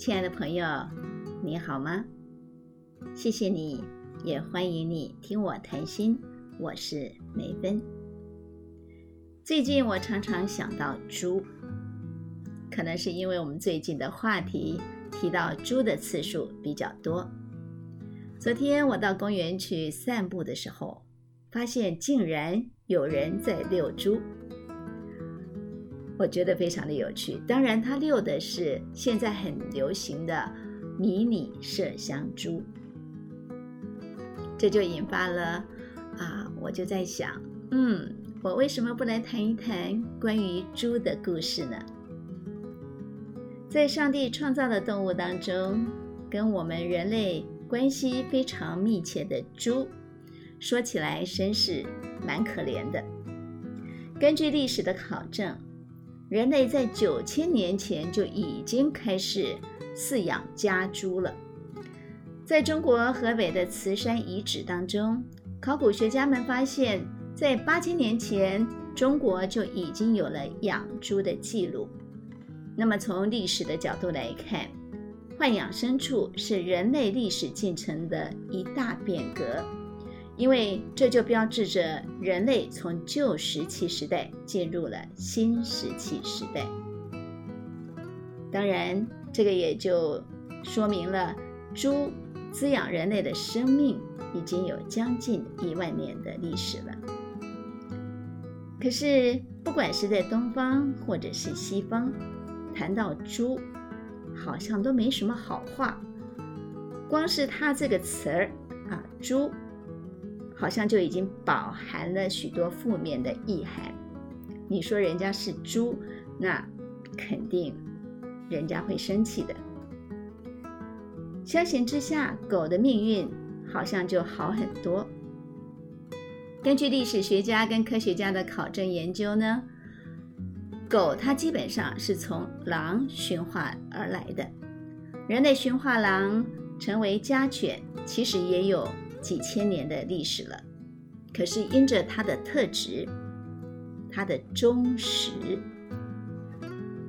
亲爱的朋友，你好吗？谢谢你，也欢迎你听我谈心。我是梅芬。最近我常常想到猪，可能是因为我们最近的话题提到猪的次数比较多。昨天我到公园去散步的时候，发现竟然有人在遛猪。我觉得非常的有趣。当然，他遛的是现在很流行的迷你麝香猪，这就引发了啊，我就在想，嗯，我为什么不来谈一谈关于猪的故事呢？在上帝创造的动物当中，跟我们人类关系非常密切的猪，说起来真是蛮可怜的。根据历史的考证。人类在九千年前就已经开始饲养家猪了。在中国河北的磁山遗址当中，考古学家们发现，在八千年前，中国就已经有了养猪的记录。那么，从历史的角度来看，豢养牲畜是人类历史进程的一大变革。因为这就标志着人类从旧石器时代进入了新石器时代。当然，这个也就说明了猪滋养人类的生命已经有将近一万年的历史了。可是，不管是在东方或者是西方，谈到猪，好像都没什么好话。光是它这个词儿啊，猪。好像就已经饱含了许多负面的意涵。你说人家是猪，那肯定人家会生气的。相形之下，狗的命运好像就好很多。根据历史学家跟科学家的考证研究呢，狗它基本上是从狼驯化而来的。人类驯化狼成为家犬，其实也有。几千年的历史了，可是因着它的特质，它的忠实，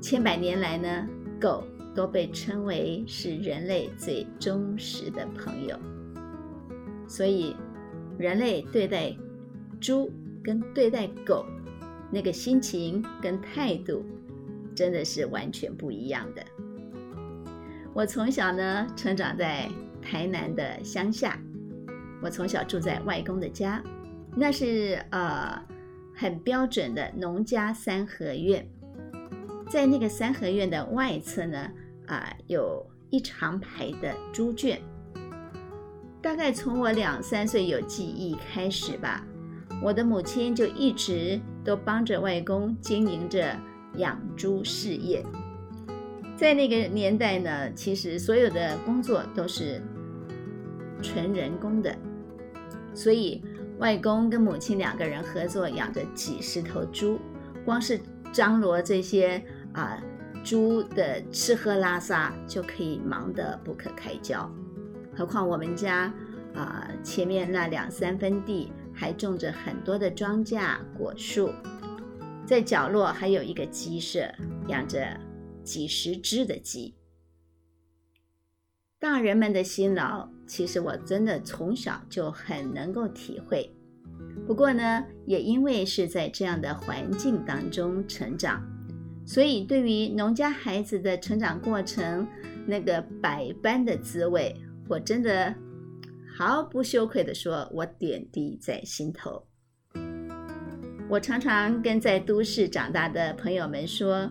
千百年来呢，狗都被称为是人类最忠实的朋友。所以，人类对待猪跟对待狗那个心情跟态度，真的是完全不一样的。我从小呢，成长在台南的乡下。我从小住在外公的家，那是呃很标准的农家三合院。在那个三合院的外侧呢，啊有一长排的猪圈。大概从我两三岁有记忆开始吧，我的母亲就一直都帮着外公经营着养猪事业。在那个年代呢，其实所有的工作都是纯人工的。所以，外公跟母亲两个人合作养着几十头猪，光是张罗这些啊猪的吃喝拉撒就可以忙得不可开交。何况我们家啊前面那两三分地还种着很多的庄稼果树，在角落还有一个鸡舍，养着几十只的鸡。大人们的辛劳，其实我真的从小就很能够体会。不过呢，也因为是在这样的环境当中成长，所以对于农家孩子的成长过程，那个百般的滋味，我真的毫不羞愧地说，我点滴在心头。我常常跟在都市长大的朋友们说，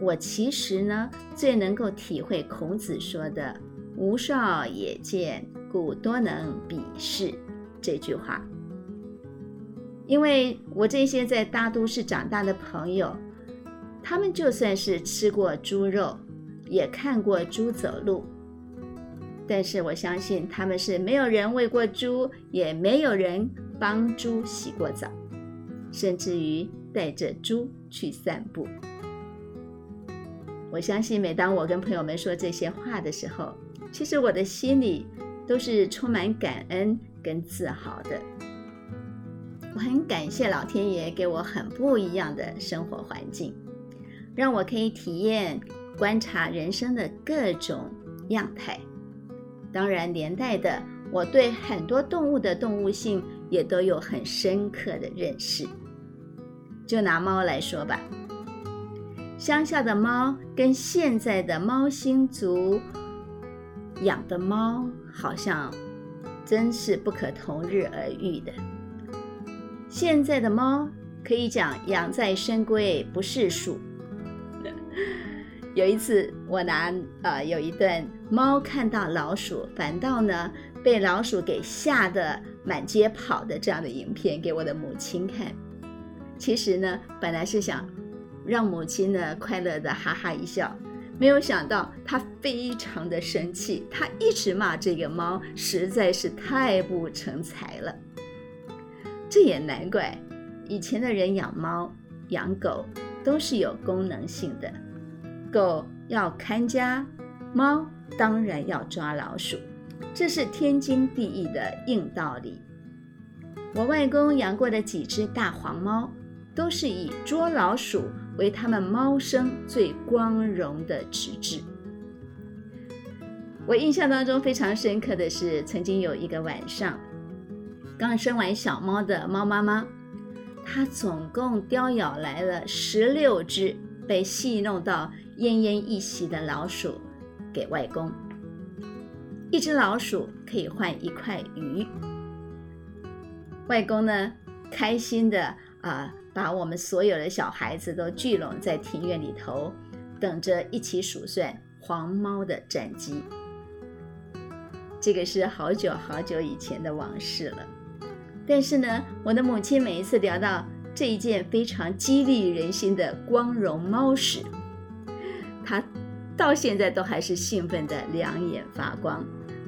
我其实呢，最能够体会孔子说的。无少也见，故多能鄙视这句话。因为我这些在大都市长大的朋友，他们就算是吃过猪肉，也看过猪走路，但是我相信他们是没有人喂过猪，也没有人帮猪洗过澡，甚至于带着猪去散步。我相信，每当我跟朋友们说这些话的时候，其实我的心里都是充满感恩跟自豪的。我很感谢老天爷给我很不一样的生活环境，让我可以体验观察人生的各种样态。当然，连带的，我对很多动物的动物性也都有很深刻的认识。就拿猫来说吧，乡下的猫跟现在的猫星族养的猫，好像真是不可同日而语的。现在的猫可以讲养在深闺不是属。有一次，我拿呃有一段猫看到老鼠，反倒呢被老鼠给吓得满街跑的这样的影片给我的母亲看。其实呢，本来是想让母亲呢快乐的哈哈一笑，没有想到他非常的生气，他一直骂这个猫实在是太不成才了。这也难怪，以前的人养猫养狗都是有功能性的，狗要看家，猫当然要抓老鼠，这是天经地义的硬道理。我外公养过的几只大黄猫。都是以捉老鼠为他们猫生最光荣的职志。我印象当中非常深刻的是，曾经有一个晚上，刚生完小猫的猫妈妈，她总共叼咬来了十六只被戏弄到奄奄一息的老鼠给外公。一只老鼠可以换一块鱼。外公呢，开心的啊。把我们所有的小孩子都聚拢在庭院里头，等着一起数算黄猫的战绩。这个是好久好久以前的往事了。但是呢，我的母亲每一次聊到这一件非常激励人心的光荣猫史，她到现在都还是兴奋的两眼发光，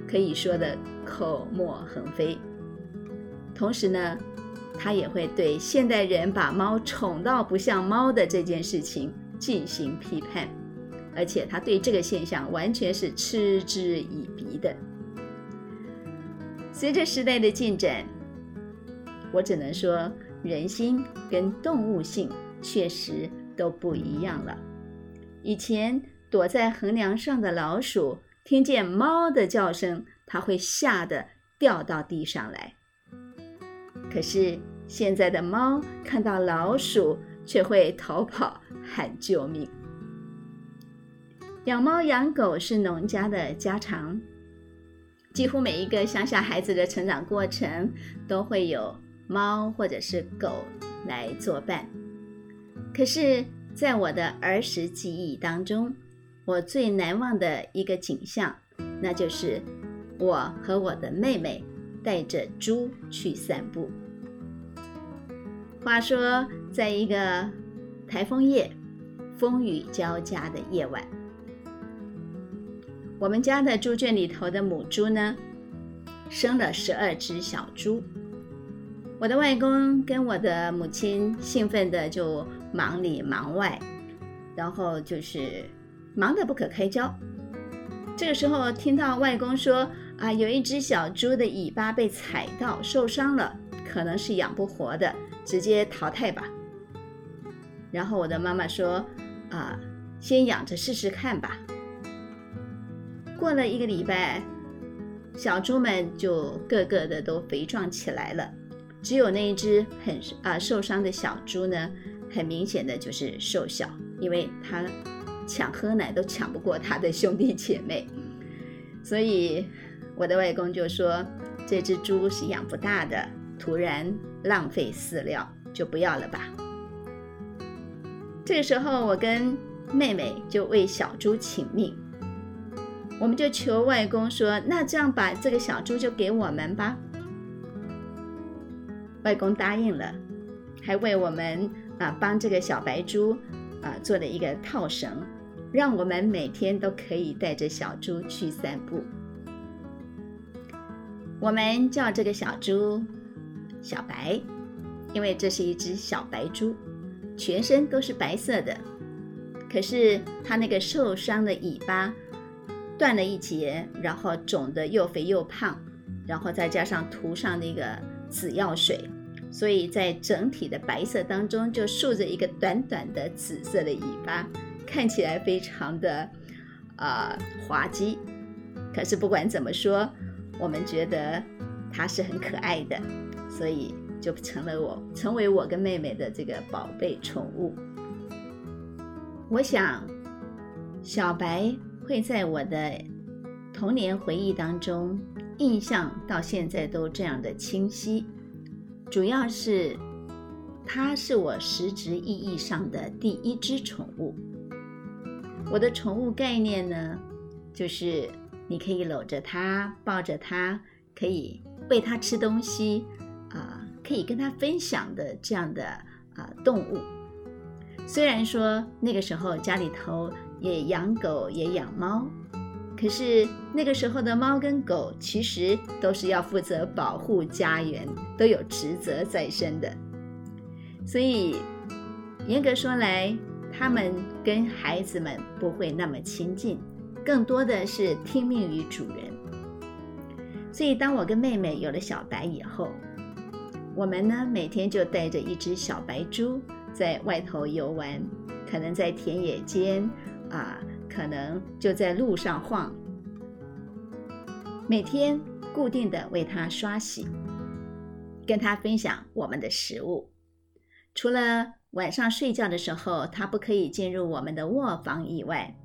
可以说的口沫横飞。同时呢。他也会对现代人把猫宠到不像猫的这件事情进行批判，而且他对这个现象完全是嗤之以鼻的。随着时代的进展，我只能说人心跟动物性确实都不一样了。以前躲在横梁上的老鼠听见猫的叫声，它会吓得掉到地上来。可是现在的猫看到老鼠，却会逃跑喊救命。养猫养狗是农家的家常，几乎每一个乡下孩子的成长过程都会有猫或者是狗来作伴。可是，在我的儿时记忆当中，我最难忘的一个景象，那就是我和我的妹妹。带着猪去散步。话说，在一个台风夜、风雨交加的夜晚，我们家的猪圈里头的母猪呢，生了十二只小猪。我的外公跟我的母亲兴奋的就忙里忙外，然后就是忙得不可开交。这个时候，听到外公说。啊，有一只小猪的尾巴被踩到，受伤了，可能是养不活的，直接淘汰吧。然后我的妈妈说：“啊，先养着试试看吧。”过了一个礼拜，小猪们就个个的都肥壮起来了，只有那一只很啊受伤的小猪呢，很明显的就是瘦小，因为它抢喝奶都抢不过它的兄弟姐妹，所以。我的外公就说：“这只猪是养不大的，突然浪费饲料，就不要了吧。”这个时候，我跟妹妹就为小猪请命，我们就求外公说：“那这样把这个小猪就给我们吧。”外公答应了，还为我们啊帮这个小白猪啊做了一个套绳，让我们每天都可以带着小猪去散步。我们叫这个小猪小白，因为这是一只小白猪，全身都是白色的。可是它那个受伤的尾巴断了一截，然后肿得又肥又胖，然后再加上涂上那个紫药水，所以在整体的白色当中就竖着一个短短的紫色的尾巴，看起来非常的呃滑稽。可是不管怎么说，我们觉得它是很可爱的，所以就成了我成为我跟妹妹的这个宝贝宠物。我想，小白会在我的童年回忆当中，印象到现在都这样的清晰，主要是它是我实质意义上的第一只宠物。我的宠物概念呢，就是你可以搂着它，抱着它，可以喂它吃东西，啊，可以跟它分享的这样的啊动物。虽然说那个时候家里头也养狗也养猫，可是那个时候的猫跟狗其实都是要负责保护家园，都有职责在身的。所以严格说来，他们跟孩子们不会那么亲近，更多的是听命于主人。所以当我跟妹妹有了小白以后，我们呢每天就带着一只小白猪。在外头游玩，可能在田野间，啊，可能就在路上晃。每天固定的为它刷洗，跟它分享我们的食物。除了晚上睡觉的时候，它不可以进入我们的卧房以外，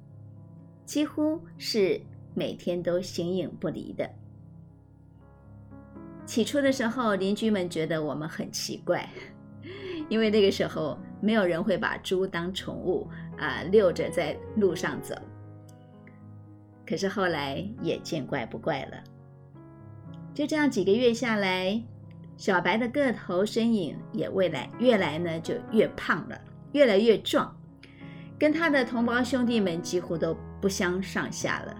几乎是每天都形影不离的。起初的时候，邻居们觉得我们很奇怪。因为那个时候没有人会把猪当宠物啊，遛着在路上走。可是后来也见怪不怪了。就这样几个月下来，小白的个头身影也未来越来呢就越胖了，越来越壮，跟他的同胞兄弟们几乎都不相上下了。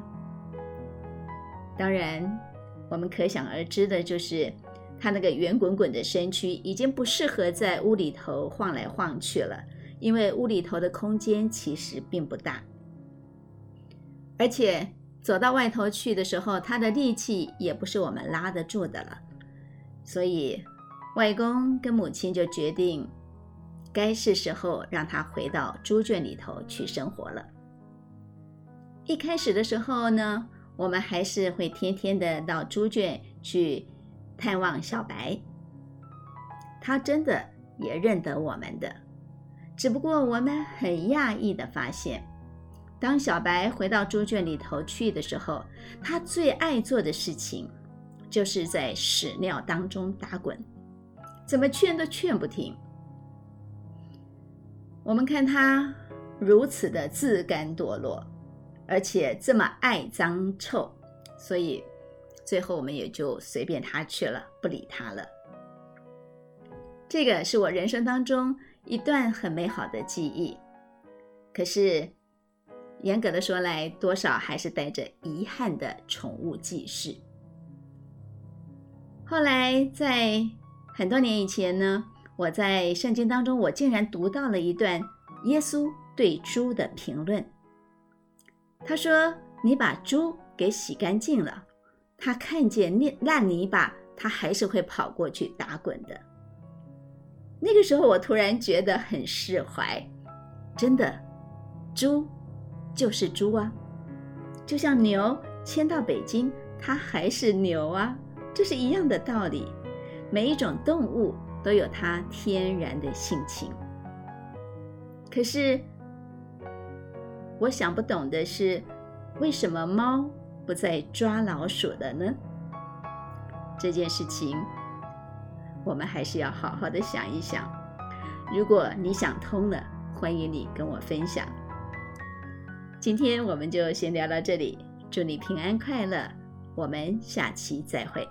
当然，我们可想而知的就是。他那个圆滚滚的身躯已经不适合在屋里头晃来晃去了，因为屋里头的空间其实并不大，而且走到外头去的时候，他的力气也不是我们拉得住的了。所以，外公跟母亲就决定，该是时候让他回到猪圈里头去生活了。一开始的时候呢，我们还是会天天的到猪圈去。探望小白，他真的也认得我们的，只不过我们很讶异的发现，当小白回到猪圈里头去的时候，他最爱做的事情，就是在屎尿当中打滚，怎么劝都劝不停。我们看他如此的自甘堕落，而且这么爱脏臭，所以。最后，我们也就随便他去了，不理他了。这个是我人生当中一段很美好的记忆，可是严格的说来，多少还是带着遗憾的宠物记事。后来在很多年以前呢，我在圣经当中，我竟然读到了一段耶稣对猪的评论。他说：“你把猪给洗干净了。”他看见烂烂泥巴，他还是会跑过去打滚的。那个时候，我突然觉得很释怀。真的，猪就是猪啊，就像牛迁到北京，它还是牛啊，这是一样的道理。每一种动物都有它天然的性情。可是，我想不懂的是，为什么猫？不再抓老鼠了呢？这件事情，我们还是要好好的想一想。如果你想通了，欢迎你跟我分享。今天我们就先聊到这里，祝你平安快乐，我们下期再会。